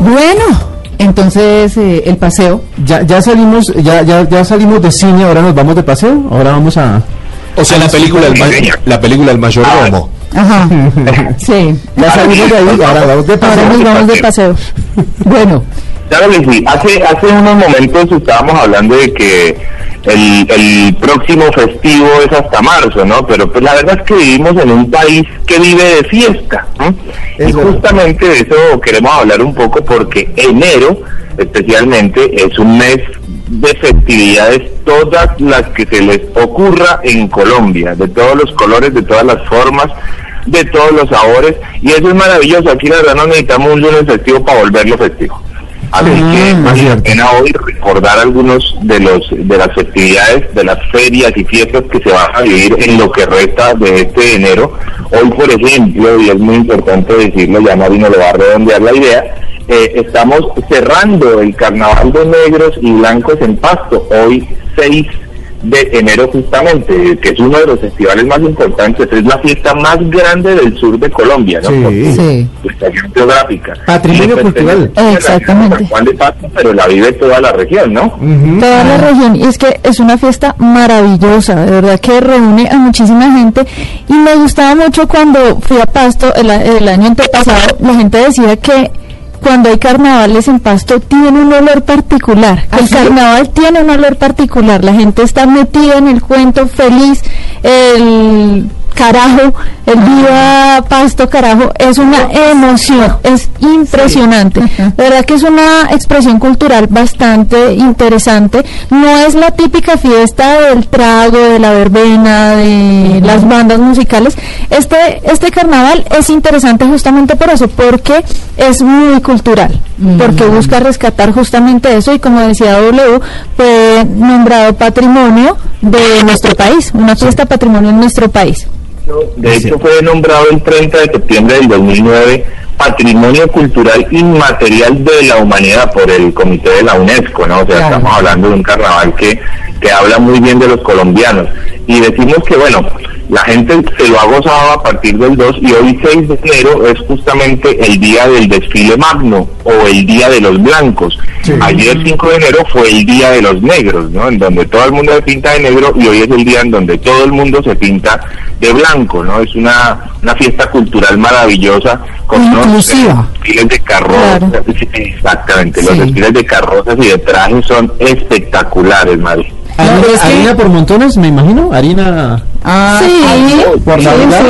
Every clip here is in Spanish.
Bueno, entonces eh, el paseo. Ya, ya salimos, ya, ya, ya salimos de cine, ahora nos vamos de paseo, ahora vamos a. O sea, la película, la película El Mayordomo. Ajá. Sí. Ya salimos de ahí, ahora vamos de paseo. Ahora nos vamos de paseo. Bueno, Claro que sí. Hace, hace unos momentos estábamos hablando de que el, el próximo festivo es hasta marzo, ¿no? Pero pues la verdad es que vivimos en un país que vive de fiesta. ¿no? Y justamente de eso queremos hablar un poco porque enero especialmente es un mes de festividades todas las que se les ocurra en Colombia, de todos los colores, de todas las formas, de todos los sabores, y eso es maravilloso. Aquí la verdad no necesitamos un lunes festivo para volverlo festivo. Así que Ah, vale la cierto. pena hoy recordar algunos de los de las festividades, de las ferias y fiestas que se van a vivir en lo que resta de este enero. Hoy, por ejemplo, y es muy importante decirlo, ya Marino lo va a redondear la idea, eh, estamos cerrando el Carnaval de Negros y Blancos en Pasto, hoy 6 de enero justamente, que es uno de los festivales más importantes, es la fiesta más grande del sur de Colombia, ¿no? Sí. Por su Sí. geográfica. Patrimonio cultural. Exactamente. Juan de Pasto, pero la vive toda la región, ¿no? Ujú. toda la región. Y es que es una fiesta maravillosa, de verdad que reúne a muchísima gente. Y me gustaba mucho cuando fui a Pasto el, el año antepasado, la gente decía que cuando hay carnavales en Pasto tiene un olor particular. ¿Ah, el sí? carnaval tiene un olor particular. La gente está metida en el cuento, feliz. El carajo, el viva Pasto carajo, es una emoción, es impresionante. De verdad que es una expresión cultural bastante interesante. No es la típica fiesta del trago, de la verbena, de las bandas musicales. Este, este carnaval es interesante justamente por eso, porque es muy cultural, porque busca rescatar justamente eso y como decía W, fue nombrado patrimonio de nuestro país, una fiesta patrimonio en nuestro país. De hecho, fue nombrado el 30 de septiembre del 2009 Patrimonio Cultural Inmaterial de la Humanidad por el Comité de la UNESCO, ¿no? O sea, Claro. estamos hablando de un carnaval que, que habla muy bien de los colombianos. Y decimos que, bueno, la gente se lo ha gozado a partir del 2 y hoy 6 de enero es justamente el día del desfile magno o el día de los blancos. Sí. Ayer 5 de enero fue el día de los negros, ¿no? En donde todo el mundo se pinta de negro y hoy es el día en donde todo el mundo se pinta de blanco, ¿no? Es una, una fiesta cultural maravillosa con unos Inclusiva. eh, desfiles de carrozas, Claro. sí, exactamente, los desfiles de carrozas y de trajes son espectaculares, Mari. Harina, No, que- por montones, me imagino. Harina. sí, por sí, Navidad.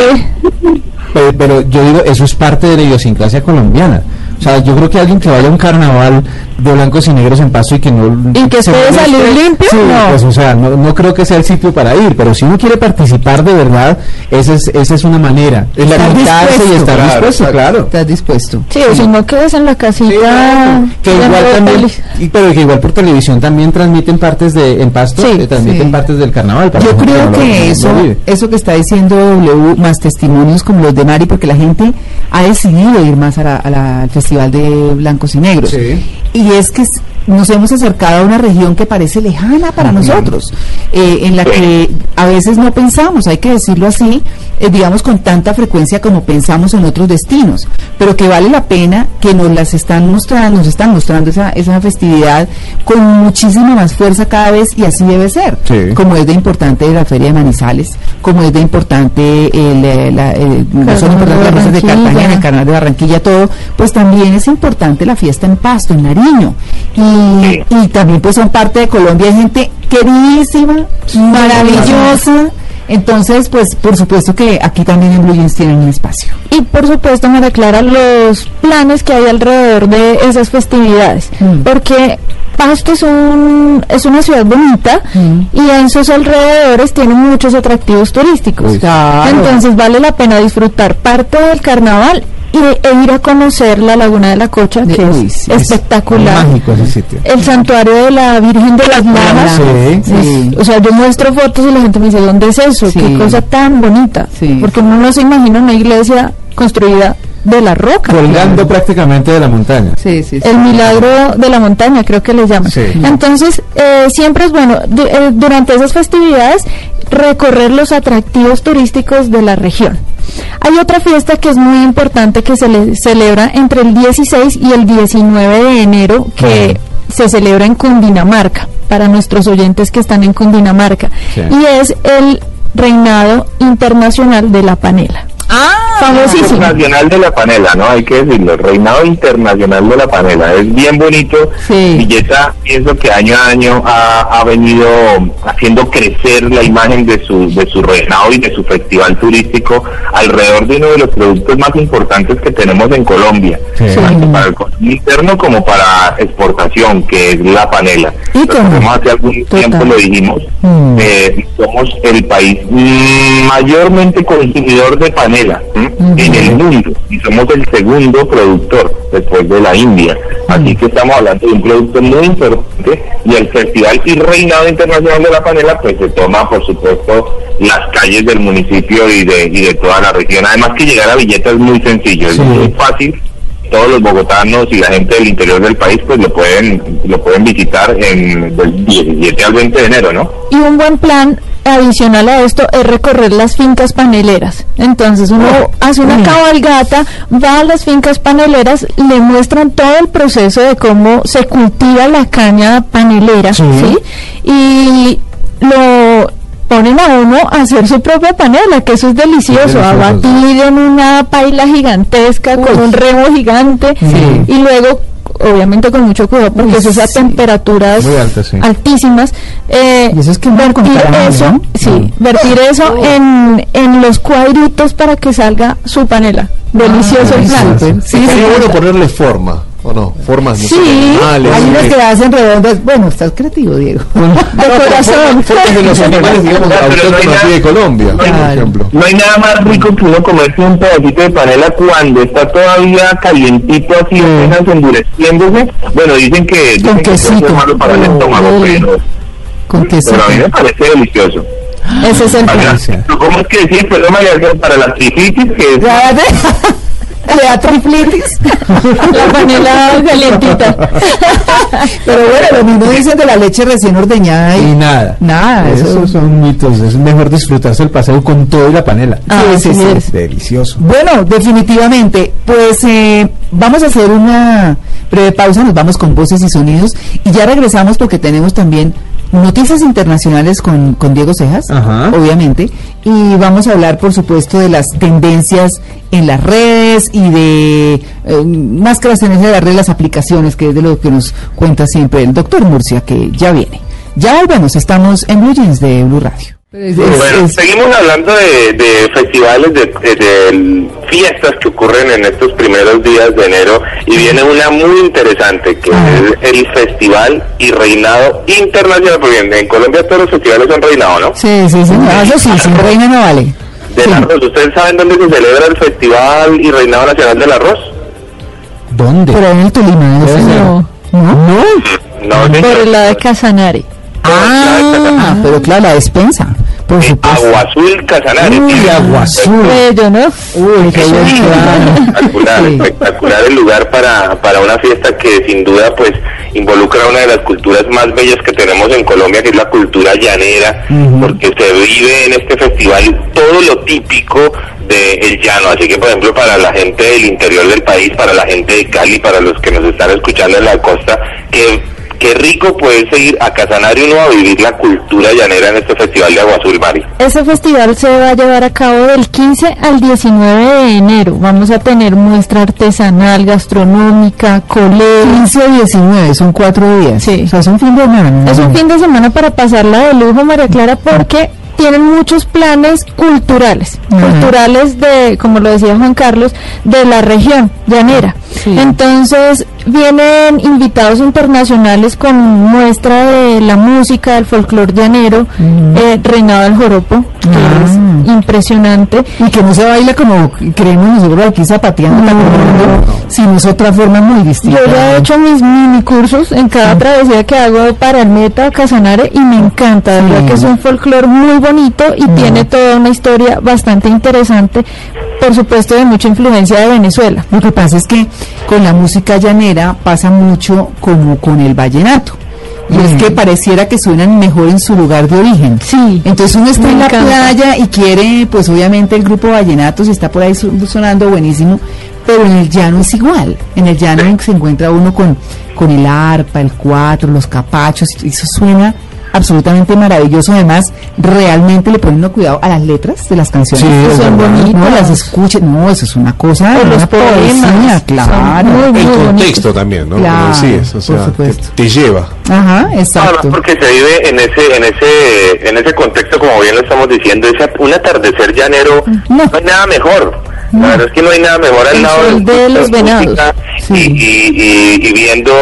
sí. Pero, pero yo digo, eso es parte de la idiosincrasia colombiana. O sea, yo creo que alguien que vaya a un carnaval de blancos y negros en paso y que no... ¿Y que se puede salir limpio? sí, No. pues o sea, no, no creo que sea el sitio para ir, pero si uno quiere participar de verdad, esa es, esa es una manera. Estar Lamentarse y estar Claro, dispuesto, claro. Estás dispuesto. Sí, o si no quedas en la casita. que igual también, y- pero que igual por televisión también transmiten partes de en Pasto, Sí, eh, transmiten sí. partes del carnaval. para Yo la creo que eso, eso que está diciendo W, más testimonios como los de Mari, porque la gente ha decidido ir más a la- a la- al Festival de Blancos y Negros. Sí. Y es que nos hemos acercado a una región que parece lejana para nosotros, eh, en la que a veces no pensamos, hay que decirlo así, eh, digamos con tanta frecuencia como pensamos en otros destinos, pero que vale la pena que nos las están mostrando, nos están mostrando esa, esa festividad con muchísima más fuerza cada vez y así debe ser, Sí. como es de importante la Feria de Manizales, como es de importante el, eh, la, eh, son Carnaval importantes de las de. Cartagena, el Carnaval de Barranquilla, todo, pues también es importante la fiesta en Pasto, en Nariño. Y, y también pues son parte de Colombia, hay gente queridísima, maravillosa. Entonces, pues por supuesto que aquí también en Blue Jeans tienen un espacio. Y por supuesto, María Clara, los planes que hay alrededor de esas festividades. Mm. Porque Pasto es, un, es una ciudad bonita Mm. y en sus alrededores tiene muchos atractivos turísticos. Claro. Entonces vale la pena disfrutar parte del carnaval y, e ir a conocer la Laguna de la Cocha, que Uy, es sí, espectacular. Mágico ese sitio. El santuario de la Virgen de las Lajas. Sí, sí. O sea, yo muestro fotos y la gente me dice, ¿dónde es eso? Sí. Qué cosa tan bonita. Sí. Porque uno no se imagina una iglesia construida de la roca. Colgando prácticamente de la montaña. Sí, sí, sí. El milagro de la montaña, creo que le llaman. Sí. Entonces, eh, siempre es bueno, du- eh, durante esas festividades, recorrer los atractivos turísticos de la región. Hay otra fiesta que es muy importante que se le celebra entre el 16 y el 19 de enero, que se celebra en Cundinamarca, para nuestros oyentes que están en Cundinamarca, Sí. y es el reinado internacional de la panela. Ah, Famosísimo. Internacional de la panela, ¿no? Hay que decirlo, reinado internacional de la panela. Es bien bonito. Sí. Villeta, pienso que año a año ha, ha venido haciendo crecer la imagen de su, de su reinado y de su festival turístico alrededor de uno de los productos más importantes que tenemos en Colombia. Sí. Tanto para el consumo interno como para exportación, que es la panela. ¿Y cómo? hace algún tiempo, Total. lo dijimos. Mm. Eh, somos el país mayormente consumidor de panela ¿m? en el mundo y somos el segundo productor después de la India. Así que estamos hablando de un producto muy importante y el Festival y Reinado Internacional de la Panela pues se toma por supuesto las calles del municipio y de, y de toda la región. Además que llegar a Villeta es muy sencillo, Sí. es muy fácil todos los bogotanos y la gente del interior del país pues lo pueden lo pueden visitar en del 17 al 20 de enero, ¿no? Y un buen plan adicional a esto es recorrer las fincas paneleras. Entonces uno hace una cabalgata, va a las fincas paneleras, le muestran todo el proceso de cómo se cultiva la caña panelera, Sí. ¿sí? Y lo ponen a uno a hacer su propia panela, que eso es delicioso, a delicioso, batir en una paila gigantesca con un remo gigante Sí. y luego obviamente con mucho cuidado porque Uy, eso es a sí. temperaturas Muy altas, sí. altísimas eh, Y eso es con vertir eso ¿no? sí vertir eso en, en los cuadritos para que salga su panela delicioso el plan súper. Sí, Sería sí. bueno ponerle forma, ¿o no? Formas, Sí, animales. Hay unas que hacen redondas. Bueno, estás creativo, Diego. de corazón formas de los animales, digamos, Pero no Colombia, por ejemplo. No hay nada más rico que uno comerse un pedacito de panela cuando está todavía calientito así apenas endureciéndose. Bueno, dicen que, dicen que puede ser quesito. malo para el Oh, estómago, deli. pero, Con queso. pero a mí me parece delicioso. ese es el. ¿Cómo es que decís, perdón, María, para la triflitis? Que es- Le da triflitis. la panela calientita Pero bueno, lo mismo dicen de la leche recién ordeñada Y y nada. nada. Eso. Esos son mitos. Es mejor disfrutarse el paseo con todo y la panela. Ah, sí, así sí. es. Delicioso. Bueno, definitivamente, pues eh, vamos a hacer una breve pausa, nos vamos con voces y sonidos y ya regresamos porque tenemos también noticias internacionales con, con Diego Cejas, Ajá. obviamente, y vamos a hablar, por supuesto, de las tendencias en las redes y de eh, más que las tendencias de las redes, las aplicaciones, que es de lo que nos cuenta siempre el doctor Murcia, que ya viene. Ya volvemos, estamos en Blue Jeans de Blue Radio. Es- Bueno, es- seguimos hablando de, de festivales, de, de- de fiestas que ocurren en estos primeros días de enero y viene una muy interesante que es el Festival y Reinado Internacional, porque en, en Colombia todos los festivales son reinado, ¿no? sí, sí, señor. Eso sí, sin reina no vale. Del Sí. arroz, ¿ustedes saben dónde se celebra el Festival y Reinado Nacional del Arroz? ¿Dónde? Por ahí en el Tolima. ¿no? No ¿No? No, por lado de Casanare Ah, pero claro, la despensa, por supuesto. Agua Azul Casanare. Uy, Agua Azul. bello no Uy, qué espectacular, Sí. espectacular el lugar para, para una fiesta que sin duda pues involucra una de las culturas más bellas que tenemos en Colombia, que es la cultura llanera, porque se vive en este festival todo lo típico del llano, así que por ejemplo para la gente del interior del país, para la gente de Cali, para los que nos están escuchando en la costa, que qué rico poderse ir a Casanare uno a vivir la cultura llanera en este festival de Agua Azul, Mari. Ese festival se va a llevar a cabo del 15 al 19 de enero. Vamos a tener muestra artesanal, gastronómica, colegio. 15 a 19, son cuatro días. Sí. O sea, es un fin de semana. Es un fin de semana para pasarla de lujo, María Clara, porque tienen muchos planes culturales, Ajá. culturales de, como lo decía Juan Carlos, de la región llanera. Sí. Entonces vienen invitados internacionales con muestra de la música del folclore llanero, eh, Reinado del Joropo, que Ah. es impresionante. Y que no se baila como creemos nosotros aquí zapateando, taconeando, sino es otra forma muy distinta. Yo ya he hecho mis mini cursos en cada travesía que hago para el Meta Casanare y me encanta, de Sí. verdad que es un folclore muy bonito y tiene toda una historia bastante interesante, por supuesto de mucha influencia de Venezuela. Lo que pasa es que con la música llanera pasa mucho como con el vallenato. Y es que pareciera que suenan mejor en su lugar de origen. Sí. Entonces uno está en la playa y quiere, pues obviamente el grupo Vallenatos está por ahí sonando buenísimo, pero en el llano es igual. En el llano se encuentra uno con, con el arpa, el cuatro, los capachos, y eso suena absolutamente maravilloso. Además, realmente le ponen cuidado a las letras de las canciones. Sí, que es son verdad. bonitas. No, las escuchen. No, eso es una cosa. Los poesía, claro. muy, El bonitos. contexto también, ¿no? Claro, Como decías, o sea, por supuesto. te, te lleva. Ajá, Además porque se vive en ese en ese en ese contexto como bien lo estamos diciendo ese un atardecer llanero No. no hay nada mejor la verdad es que no hay nada mejor al El lado sol de la los venados. Sí. y, y, y- viendo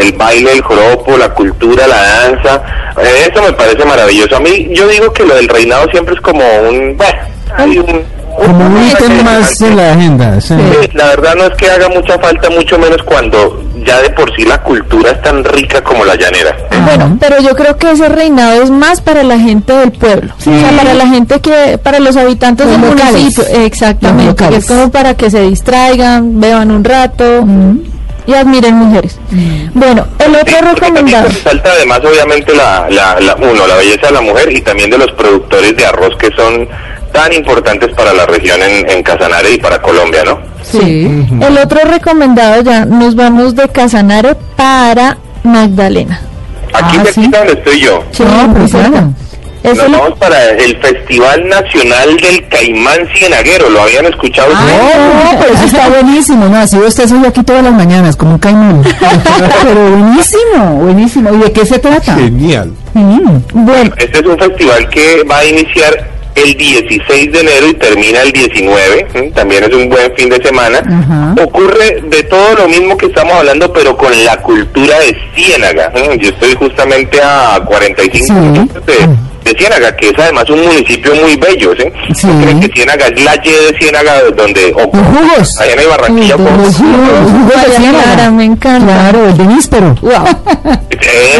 el baile, el joropo, la cultura, la danza, eh, eso me parece maravilloso. A mí yo digo que lo del reinado siempre es como un, bueno, hay un, Como un ítem más en la agenda. sí. Sí, la verdad no es que haga mucha falta, mucho menos cuando ya de por sí la cultura es tan rica como la llanera. Bueno, pero yo creo que ese reinado es más para la gente del pueblo, o sea, para la gente que, para los habitantes Los del locales. municipio, exactamente, que es como para que se distraigan, beban un rato y admiren mujeres. Bueno, el otro Sí, recomendado, resalta además obviamente la, la, la- uno, la belleza de la mujer y también de los productores de arroz que son tan importantes para la región en, en Casanare y para Colombia, ¿no? Sí. el otro recomendado ya nos vamos de Casanare para Magdalena. Aquí Ah, ¿sí? donde estoy yo. Sí, No, pues claro. Nos el- vamos para el Festival Nacional del Caimán Cienaguero, ¿lo habían escuchado? Ah, no, pero eso está buenísimo, ¿no? Así usted soy aquí todas las mañanas, como un caimán. pero buenísimo, buenísimo. ¿Y de qué se trata? Genial. Mm. bueno, Este es un festival que va a iniciar el 16 de enero y termina el 19, ¿m? también es un buen fin de semana. Ocurre de todo lo mismo que estamos hablando, pero con la cultura de Ciénaga. Yo estoy justamente a 45 Sí. minutos de, de Ciénaga, que es además un municipio muy bello. ¿sí? Sí. ¿No creen que Ciénaga es la Y de Ciénaga donde Los jugos. allá en Barranquilla? Jugos, los jugos de Vaya, ciénaga. Clara, me encanta. Claro, el de níspero. wow.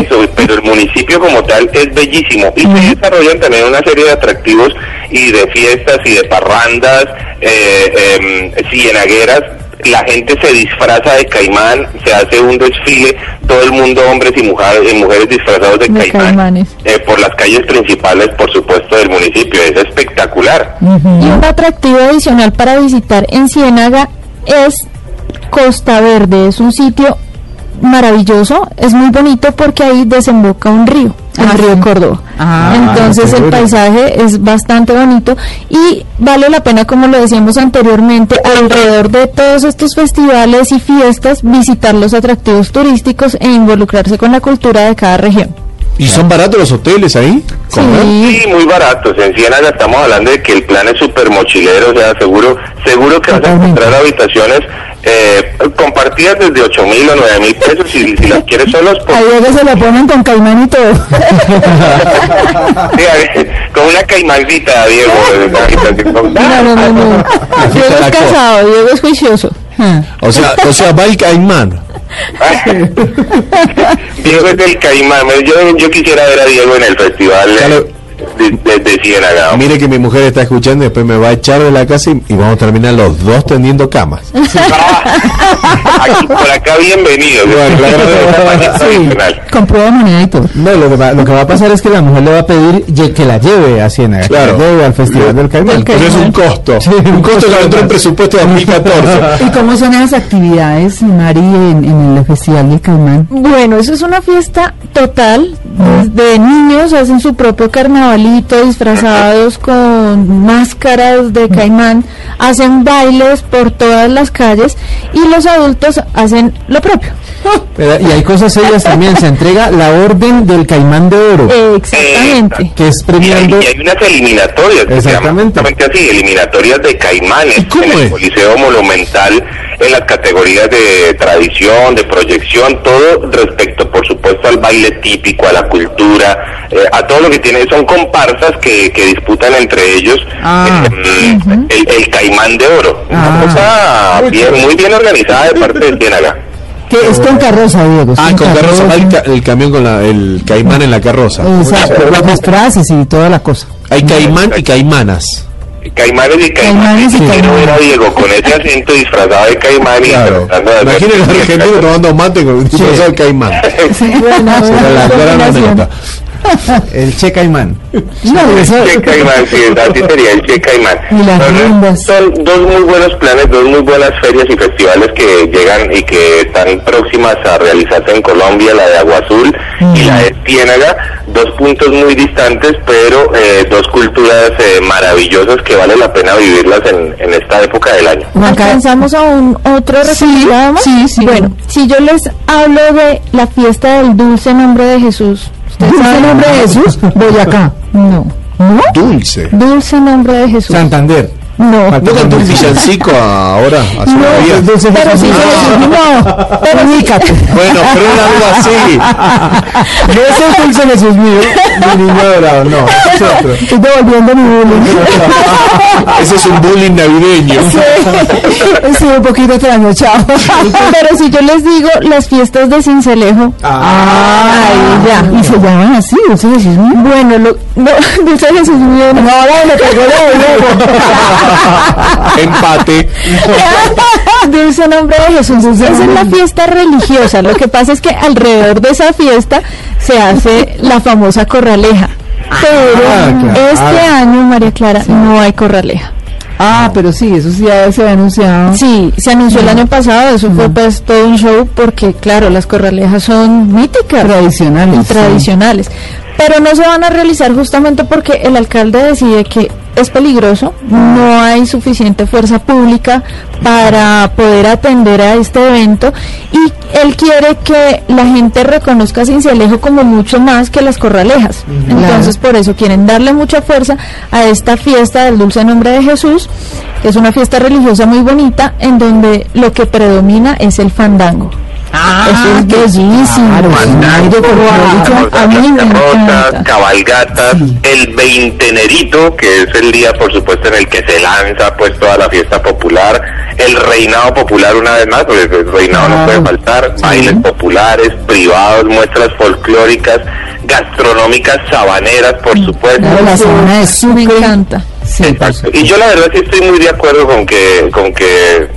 Eso, pero el municipio como tal es bellísimo y se desarrollan también una serie de atractivos y de fiestas y de parrandas eh, em, cienagueras. La gente se disfraza de caimán, se hace un desfile, todo el mundo, hombres y mujeres, mujeres disfrazados de, De caimán, caimanes. eh, por las calles principales, por supuesto, del municipio. Es espectacular. Y un atractivo adicional para visitar en Ciénaga es Costa Verde. Es un sitio maravilloso, es muy bonito porque ahí desemboca un río, el Ah, río sí. Córdoba. Ah, Entonces el paisaje es bastante bonito y vale la pena, como lo decíamos anteriormente, alrededor de todos estos festivales y fiestas, visitar los atractivos turísticos e involucrarse con la cultura de cada región. ¿Y son baratos los hoteles ahí? Sí, Sí, muy baratos. En Ciénaga estamos hablando de que el plan es súper mochilero, o sea, seguro seguro que vas a encontrar habitaciones eh, compartidas desde 8 mil o 9 mil pesos y si las quieres solos, pues, Ahí se lo ponen con caimán y todo. sí, a ver, con una caimancita, Diego. con- no, no, no, no. Diego es casado, Diego es juicioso. O sea, o sea, va el caimán. Diego es el caimán. Yo, yo quisiera ver a Diego en el festival Claro. de, de. Mire que mi mujer está escuchando y después me va a echar de la casa y, y vamos a terminar los dos tendiendo camas. Aquí, por acá, bienvenido. Bueno, claro. tradicional. Con prueba de moneda y todo. No, lo que, va, lo que va a pasar es que la mujer le va a pedir que la lleve a Ciénaga, Claro. que la lleve al Festival del Caimán. Pero es un costo. un costo que entró en presupuesto de 2014. ¿Y cómo son esas actividades, Mari, en, en el Festival del Caimán? Bueno, eso es una fiesta total. Desde niños hacen su propio carnaval abuelitos disfrazados con máscaras de caimán hacen bailes por todas las calles y los adultos hacen lo propio. Pero- y hay cosas serias también. Se entrega la orden del caimán de oro, Exactamente. que es Y hay, premiando. y hay unas eliminatorias, que se llaman Exactamente. justamente así, eliminatorias de caimanes ¿Y cómo en el? Coliseo Monumental, en las categorías de tradición, de proyección, todo respecto, por supuesto, al baile típico, a la cultura, eh, a todo lo que tiene, son comparsas que, que disputan entre ellos Ah. eh, el, el caimán de oro. Ah. Una cosa bien, muy bien organizada de parte de Ciénaga. Que es con carroza, Diego. Ah, con carroza, va el, ca- el camión con la, el caimán en la carroza. Exacto, las disfraces y toda la cosa. Hay caimán y caimanas. Caimanes y Caimanes caimanes. y Quiero caimanes. ver a Diego con ese acento disfrazado de caimán y Claro. tratando de hacer- Imaginen al argentino tomando mate con un disfrazado de caimán. Bueno, Será El Che Caimán. No, eso- Che Caimán, sí, así sería el Che Caimán. Son- dos muy buenos planes, dos muy buenas ferias y festivales que llegan y que están próximas a realizarse en Colombia, la de Agua Azul y la de Ciénaga, dos puntos muy distantes, pero eh, dos culturas eh, maravillosas que vale la pena vivirlas en, en esta época del año. ¿Alcanzamos a un otro Sí, sí, sí. Bueno, si yo les hablo de la fiesta del dulce nombre de Jesús, ¿ustedes ¿Dulce saben? nombre de Jesús? Boyacá. No. ¿No? Dulce. Dulce nombre de Jesús. Santander. No. ¿No cantó un villancico ahora? Hace No, unos días? es dulce Pero Jesús. sí, no, no, pero ubícate. Bueno, pero era algo así. No es el dulce Jesús mío. Mi niño dorado, no. es otro. Estoy devolviendo mi bullying. Ese es un bullying navideño. Estoy un poquito trasnochado. Pero si yo les digo las fiestas de Cincelejo, Ay, ya. Y se llaman así, dulce Jesús mío. bueno, lo, no, Dulce Jesús mío, no. ahora me pegó la Empate. Dulce nombre de Jesús. Esa es la fiesta religiosa. Lo que pasa es que alrededor de esa fiesta se hace la famosa corraleja. Pero Ah, claro. este año, María Clara, no hay corraleja. Ah, pero sí, eso sí ya se ha anunciado. Sí, se anunció el año pasado, eso fue pues todo un show porque claro, las corralejas son míticas. Tradicionales, y sí. tradicionales. Pero no se van a realizar justamente porque el alcalde decide que es peligroso, no hay suficiente fuerza pública para poder atender a este evento y él quiere que la gente reconozca a Cincelejo como mucho más que las corralejas. Entonces por eso quieren darle mucha fuerza a esta fiesta del dulce nombre de Jesús, que es una fiesta religiosa muy bonita en donde lo que predomina es el fandango. Eso es bellísimo. claro, A mí me encanta. cabalgatas, el veintenerito, que es el día, por supuesto, en el que se lanza pues toda la fiesta popular, el reinado popular una vez más, porque el reinado no puede faltar, bailes populares, privados, muestras folclóricas, gastronómicas, sabaneras, por supuesto. Claro, la semana es Me súper. encanta. Sí, Exacto. Y yo la verdad sí estoy muy de acuerdo con que, con que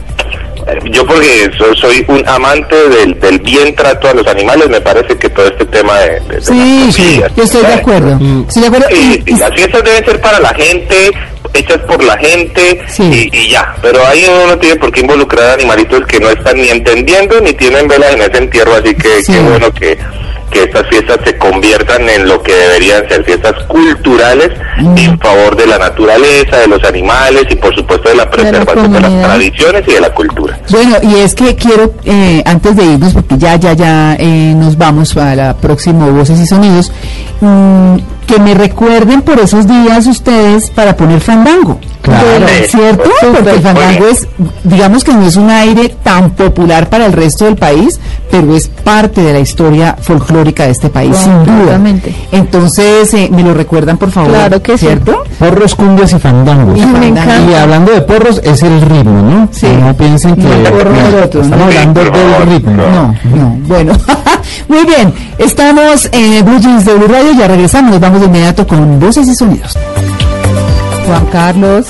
yo porque so- soy un amante del, del bien trato a los animales, me parece que todo este tema de... de- de Sí, sí, yo estoy de acuerdo. Estoy de acuerdo. Sí, Y- las fiestas deben ser para la gente, hechas por la gente Sí. y, y ya. Pero ahí uno no tiene por qué involucrar a animalitos que no están ni entendiendo ni tienen velas en ese entierro, así que Sí. qué bueno que, que estas fiestas se conviertan en lo que deberían ser fiestas culturales Mm. en favor de la naturaleza, de los animales y por supuesto de la preservación de, las tradiciones y de la cultura. Bueno, y es que quiero, eh, antes de irnos, porque ya, ya, ya eh, nos vamos para el próximo Voces y Sonidos, mm, que me recuerden por esos días ustedes para poner fandango. Claro. ¿Cierto? Porque el fandango es, digamos que no es un aire tan popular para el resto del país, pero es parte de la historia folclórica de este país, sin duda. Entonces, eh, me lo recuerdan, por favor. Claro que sí. ¿Cierto? Porros, cumbias y fandangos. Y me fandango. Y hablando de porros, es el ritmo, ¿no? Sí. No piensen que No, el porro no, estamos hablando del ritmo. No, no, bueno. Muy bien, estamos en Blue Jeans de Blue Radio, ya regresamos, nos vamos de inmediato con voces y sonidos. Juan Carlos,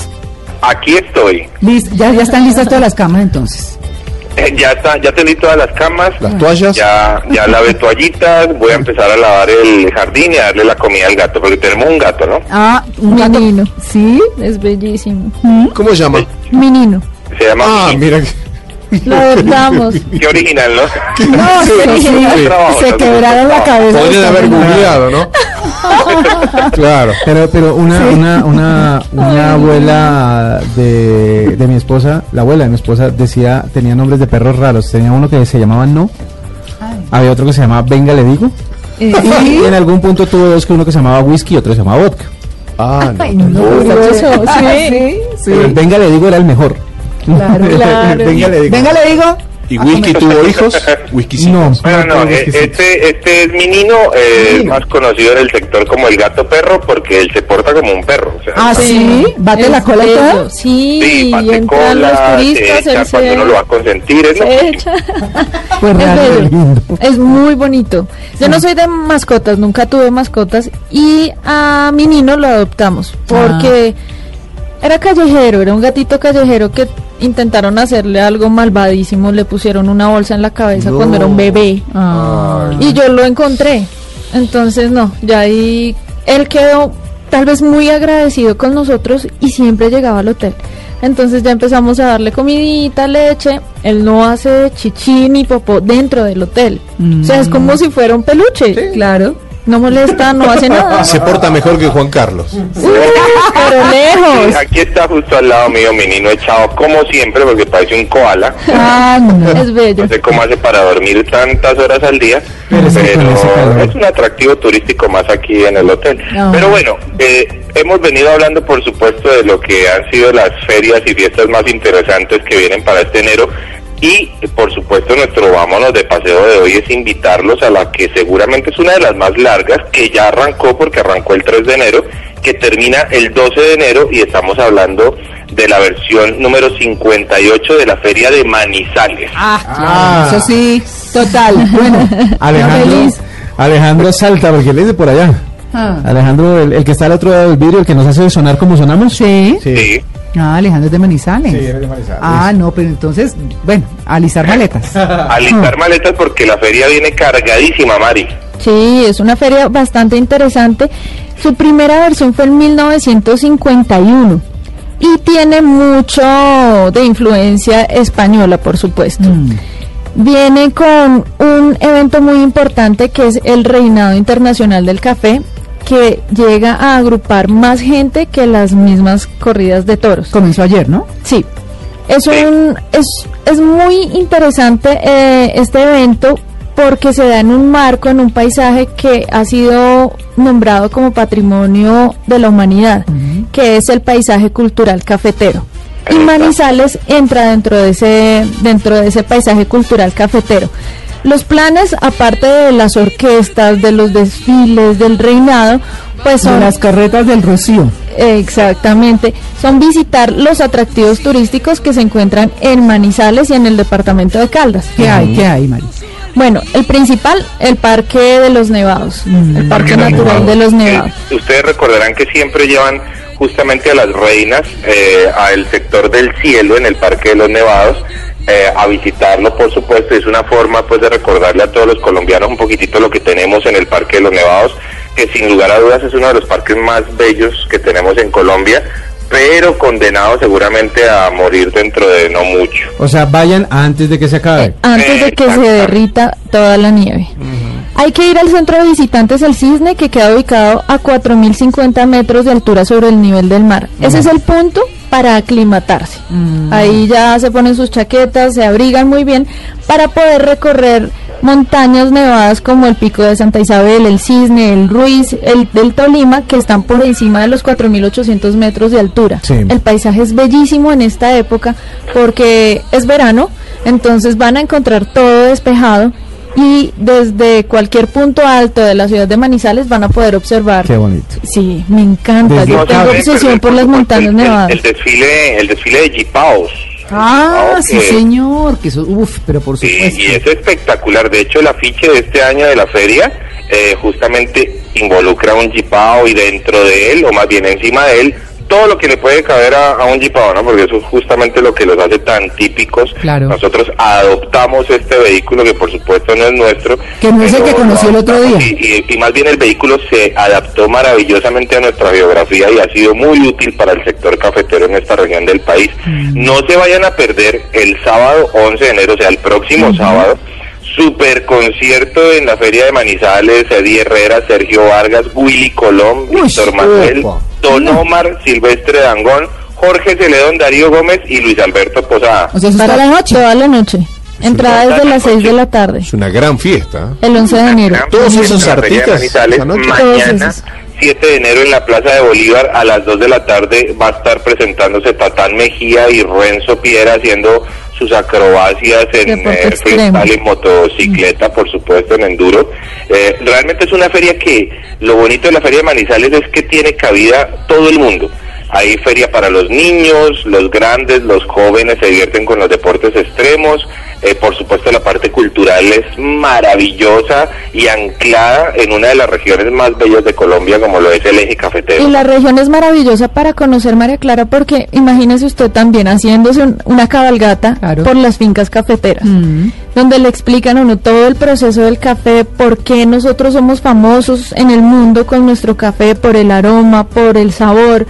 Aquí estoy. lis- ya, ya están listas todas las cámaras entonces. Eh, Ya está, ya tendí todas las camas. Las toallas. Ya, ya lavé toallitas, voy a empezar a lavar el jardín y a darle la comida al gato, porque tenemos un gato, ¿no? Ah, un gato. Menino. Sí, Es bellísimo. ¿Cómo se llama? Menino. Se llama... Ah, mira. Lo adoptamos. Qué original, ¿no? no, Sí, sí, sí. Trabajo, se ¿no? quedaron la cabeza. Podrían haber googleado, ¿no? Claro. Pero, pero una, una, una, una abuela de, de mi esposa, la abuela de mi esposa decía, tenía nombres de perros raros. Tenía uno que se llamaba No, había otro que se llamaba Venga le digo. Eh, Y en algún punto tuvo dos que uno que se llamaba whisky y otro que se llamaba vodka. Ah, no. Ay, no, curioso. Sí, sí, el Venga le digo era el mejor. Claro, claro. Venga le digo. Venga, le digo. ¿Y Whisky tuvo hijos? Whisky sí. No, Bueno, no, eh, este, este es Minino, eh, más conocido en el sector como el gato perro, porque él se porta como un perro. O sea, Ah, sí. Bate Es la cola y todo. Sí, sí, y pate entran los cola, se turistas, echa él cuando se, uno lo va a consentir. Es lo se que- echa. Pues es. Es muy bonito. Yo no soy de mascotas, nunca tuve mascotas y a mi nino lo adoptamos porque era callejero, era un gatito callejero que intentaron hacerle algo malvadísimo, le pusieron una bolsa en la cabeza No. cuando era un bebé Ah. y yo lo encontré. Entonces no, ya ahí él quedó tal vez muy agradecido con nosotros y siempre llegaba al hotel. Entonces ya empezamos a darle comidita, leche. Él no hace chichi ni popó dentro del hotel. O sea, es como si fuera un peluche. Claro. No molesta, no hace nada. Se porta mejor que Juan Carlos. Pero Sí, lejos. aquí está justo al lado mío Minino echado como siempre, porque parece un koala. Ah, no. Es bello. No sé cómo hace para dormir tantas horas al día, Pero pero, es un atractivo turístico más aquí en el hotel. Ah. Pero bueno, eh, hemos venido hablando por supuesto de lo que han sido las ferias y fiestas más interesantes que vienen para este enero. Y por supuesto nuestro vámonos de paseo de hoy es invitarlos a la que seguramente es una de las más largas, que ya arrancó porque arrancó el 3 de enero, que termina el 12 de enero y estamos hablando de la versión número 58 de la feria de Manizales. Ah, Ah. eso sí, total. Bueno, Alejandro. Alejandro salta porque él es de por allá. Ah. Alejandro, el, el que está al otro lado del vidrio, el que nos hace sonar como sonamos. Sí. Sí. Ah, Alejandro es de Manizales. Sí, eres de Manizales. Ah, no, pero entonces, bueno, alisar maletas. Alistar maletas porque la feria viene cargadísima, Mari. Sí, es una feria bastante interesante. Su primera versión fue en 1951 y tiene mucho de influencia española, por supuesto. Mm. Viene con un evento muy importante que es el Reinado Internacional del Café, que llega a agrupar más gente que las mismas corridas de toros. Comenzó ayer, ¿no? Sí, es un es, es muy interesante eh, este evento porque se da en un marco, en un paisaje que ha sido nombrado como patrimonio de la humanidad, que es el paisaje cultural cafetero. Y. Manizales entra dentro de ese dentro de ese paisaje cultural cafetero. Los planes, aparte de las orquestas, de los desfiles, del reinado, pues De son las carretas del Rocío. Exactamente, son visitar los atractivos turísticos que se encuentran en Manizales y en el departamento de Caldas. ¿Qué hay? ¿Qué hay, Mari? Bueno, el principal, el Parque de los Nevados, el Parque Natural de los Nevados. Eh, ustedes recordarán que siempre llevan justamente a las reinas eh, al sector del cielo en el Parque de los Nevados eh, a visitarlo, por supuesto. Es una forma pues de recordarle a todos los colombianos un poquitito lo que tenemos en el Parque de los Nevados, que sin lugar a dudas es uno de los parques más bellos que tenemos en Colombia, pero condenado seguramente a morir dentro de no mucho. O sea, vayan antes de que se acabe. Eh, antes de que se derrita toda la nieve. Hay que ir al centro de visitantes El Cisne, que queda ubicado a 4.050 metros de altura sobre el nivel del mar. Ese es el punto para aclimatarse. Ahí ya se ponen sus chaquetas, se abrigan muy bien para poder recorrer montañas nevadas como el Pico de Santa Isabel, el Cisne, el Ruiz, el del Tolima, que están por encima de los 4.800 metros de altura. Sí. El paisaje es bellísimo en esta época porque es verano, entonces van a encontrar todo despejado y desde cualquier punto alto de la ciudad de Manizales van a poder observar. Qué bonito. Sí, me encanta. Desde Yo acá tengo obsesión por las montañas el- nevadas. El, desfile, el desfile de jipaos. Ah, Ah, sí, señor. Que eso, uf, pero por Sí, supuesto. y es espectacular. De hecho, el afiche de este año de la feria eh, justamente involucra un jipao y dentro de él, o más bien encima de él, todo lo que le puede caber a, a un jipao, ¿no? Porque eso es justamente lo que los hace tan típicos. Claro. Nosotros adoptamos este vehículo que por supuesto no es nuestro. Que no es el que conoció el otro día. Y, y- y más bien el vehículo se adaptó maravillosamente a nuestra geografía y ha sido muy útil para el sector cafetero en esta región del país. Mm. No se vayan a perder el sábado 11 de enero, o sea, el próximo sábado, super concierto en la Feria de Manizales, Eddie Herrera, Sergio Vargas, Willy Colón, Víctor Manuel, opa. Don Omar, Silvestre Dangón, Jorge Celedón, Darío Gómez y Luis Alberto Posada. O sea, eso toda la noche. Toda la noche. Entrada desde la las 6 noche. de la tarde, Es una gran fiesta. el 11 de enero. Todos esos artistas Mañana, esos. 7 de enero, en la Plaza de Bolívar, a las 2 de la tarde, va a estar presentándose Tatán Mejía y Renzo Piera haciendo sus acrobacias en eh, freestyle, motocicleta, por supuesto, en enduro. Eh, realmente es una feria que lo bonito de la Feria de Manizales es que tiene cabida todo el mundo. Hay feria para los niños, los grandes, los jóvenes se divierten con los deportes extremos. Eh, por supuesto, la parte cultural es maravillosa y anclada en una de las regiones más bellas de Colombia, como lo es el eje cafetero. Y la región es maravillosa para conocer María Clara porque imagínese usted también haciéndose un- una cabalgata Claro. por las fincas cafeteras, Mm. donde le explican a uno todo el proceso del café, por qué nosotros somos famosos en el mundo con nuestro café, por el aroma, por el sabor.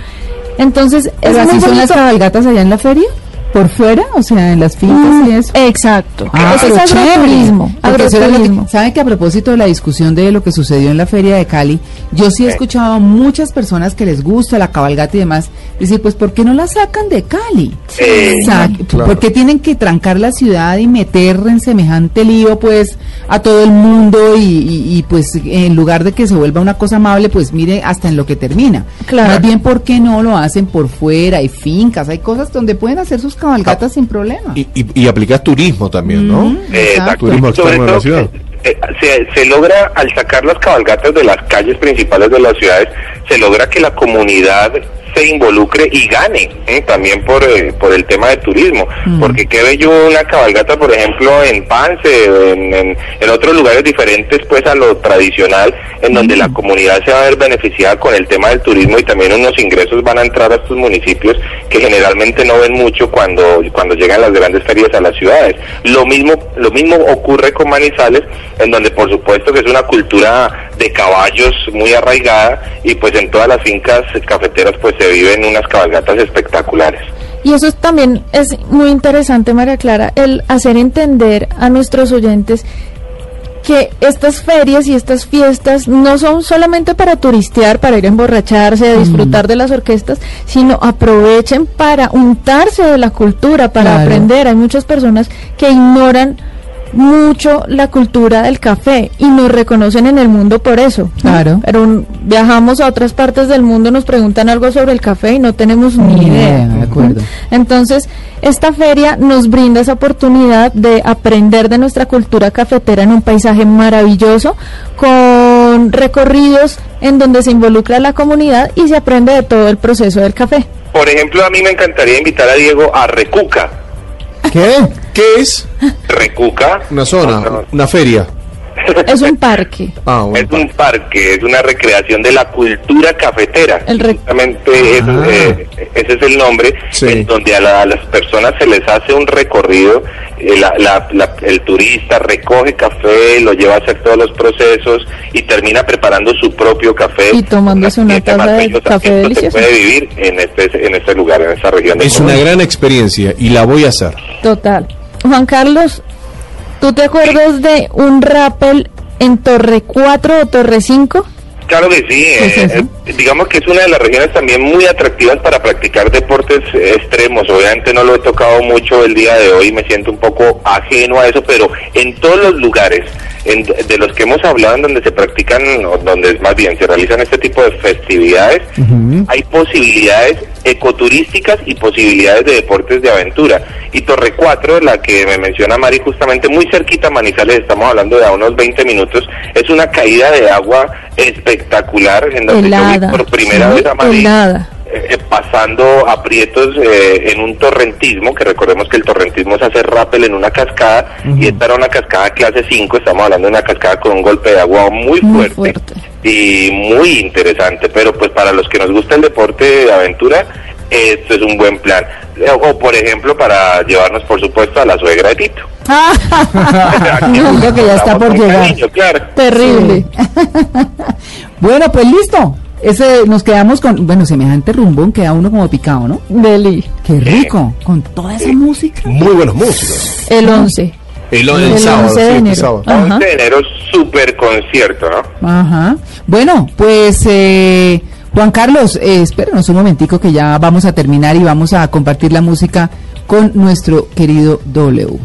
Entonces, ¿Pero es así son las cabalgatas allá en la feria? ¿Por fuera? O sea, en las fincas y eso. Exacto. Ah, Eso es agroturismo. Que- agroturismo. ¿Saben que a propósito de la discusión de lo que sucedió en la feria de Cali, yo sí he escuchado a muchas personas que les gusta la cabalgata y demás decir, pues, ¿por qué no la sacan de Cali? Sea, claro. ¿por qué tienen que trancar la ciudad y meter en semejante lío, pues, a todo el mundo y, y- y, pues, en lugar de que se vuelva una cosa amable, pues, mire hasta en lo que termina? Claro. Más bien, ¿por qué no lo hacen por fuera? Hay fincas, hay cosas donde pueden hacer sus cabalgatas sin problema. Y, y, y aplicás turismo también, ¿no? Mm. Eh, Exacto. Turismo Sobre externo de la ciudad. Eh, se, se logra, al sacar las cabalgatas de las calles principales de las ciudades, se logra que la comunidad se involucre y gane ¿eh? también por, eh, por el tema de turismo. Porque qué bello una cabalgata, por ejemplo, en Pance, en, en, en otros lugares diferentes pues a lo tradicional, en donde la comunidad se va a ver beneficiada con el tema del turismo y también unos ingresos van a entrar a estos municipios que generalmente no ven mucho cuando, cuando llegan las grandes ferias a las ciudades. Lo mismo, lo mismo ocurre con Manizales, en donde por supuesto que es una cultura de caballos muy arraigada y pues en todas las fincas cafeteras pues se viven unas cabalgatas espectaculares. Y eso es también es muy interesante, María Clara, el hacer entender a nuestros oyentes que estas ferias y estas fiestas no son solamente para turistear, para ir a emborracharse, a disfrutar de las orquestas, sino aprovechen para untarse de la cultura, para Claro. aprender. Hay muchas personas que ignoran mucho la cultura del café y nos reconocen en el mundo por eso. ¿no? Claro. Pero un- viajamos a otras partes del mundo, nos preguntan algo sobre el café y no tenemos ni Ni idea. idea, de acuerdo. Entonces, esta feria nos brinda esa oportunidad de aprender de nuestra cultura cafetera en un paisaje maravilloso, con recorridos en donde se involucra la comunidad y se aprende de todo el proceso del café. Por ejemplo, a mí me encantaría invitar a Diego a Recuca. ¿Qué? ¿Qué es? Recuca. Una zona, una feria. Es un parque. Ah, Es bueno. un parque, es una recreación de la cultura cafetera. El re- Justamente Ah. eh, ese es el nombre, Sí. en donde a, la- a las personas se les hace un recorrido, eh, la- la- la- el turista recoge café, lo lleva a hacer todos los procesos y termina preparando su propio café. Y tomándose una fiesta taza de bellosa. café Esto delicioso. Se puede vivir en este, en este lugar, en esta región. de Es una Colombia. gran experiencia y la voy a hacer. Total. Juan Carlos, ¿tú te acuerdas de un rappel en Torre 4 o Torre 5? Claro que sí, ¿Qué es eh, eh, digamos que es una de las regiones también muy atractivas para practicar deportes eh, extremos. Obviamente no lo he tocado mucho el día de hoy, me siento un poco ajeno a eso, pero en todos los lugares en- de los que hemos hablado, en donde se practican, o donde más bien se realizan este tipo de festividades, hay posibilidades ecoturísticas y posibilidades de deportes de aventura. Y Torre 4, la que me menciona Mari, justamente muy cerquita a Manizales, estamos hablando de a unos 20 minutos, es una caída de agua espectacular en donde yo Helada. vi por primera Sí, vez a Mari helada. Eh, eh, pasando aprietos eh, en un torrentismo, que recordemos que el torrentismo es hacer rappel en una cascada, y esta era una cascada clase 5, estamos hablando de una cascada con un golpe de agua muy Muy fuerte, fuerte. y muy interesante, pero pues para los que nos gusta el deporte de aventura, esto es un buen plan. Eh, O por ejemplo, para llevarnos por supuesto a la suegra de Tito. Digo que ya está por llegar. cariño, claro. Terrible. Bueno, pues listo. Ese nos quedamos con, bueno, semejante rumbón, queda uno como picado, ¿no? Deli. Qué rico, con toda esa música. Muy buenos músicos. El 11. El, el El sábado, 11 de sí, enero. sábado. Ajá. 11 de enero, super concierto, ¿no? Ajá. Bueno, pues eh, Juan Carlos, eh, espérenos un momentico que ya vamos a terminar y vamos a compartir la música con nuestro querido W.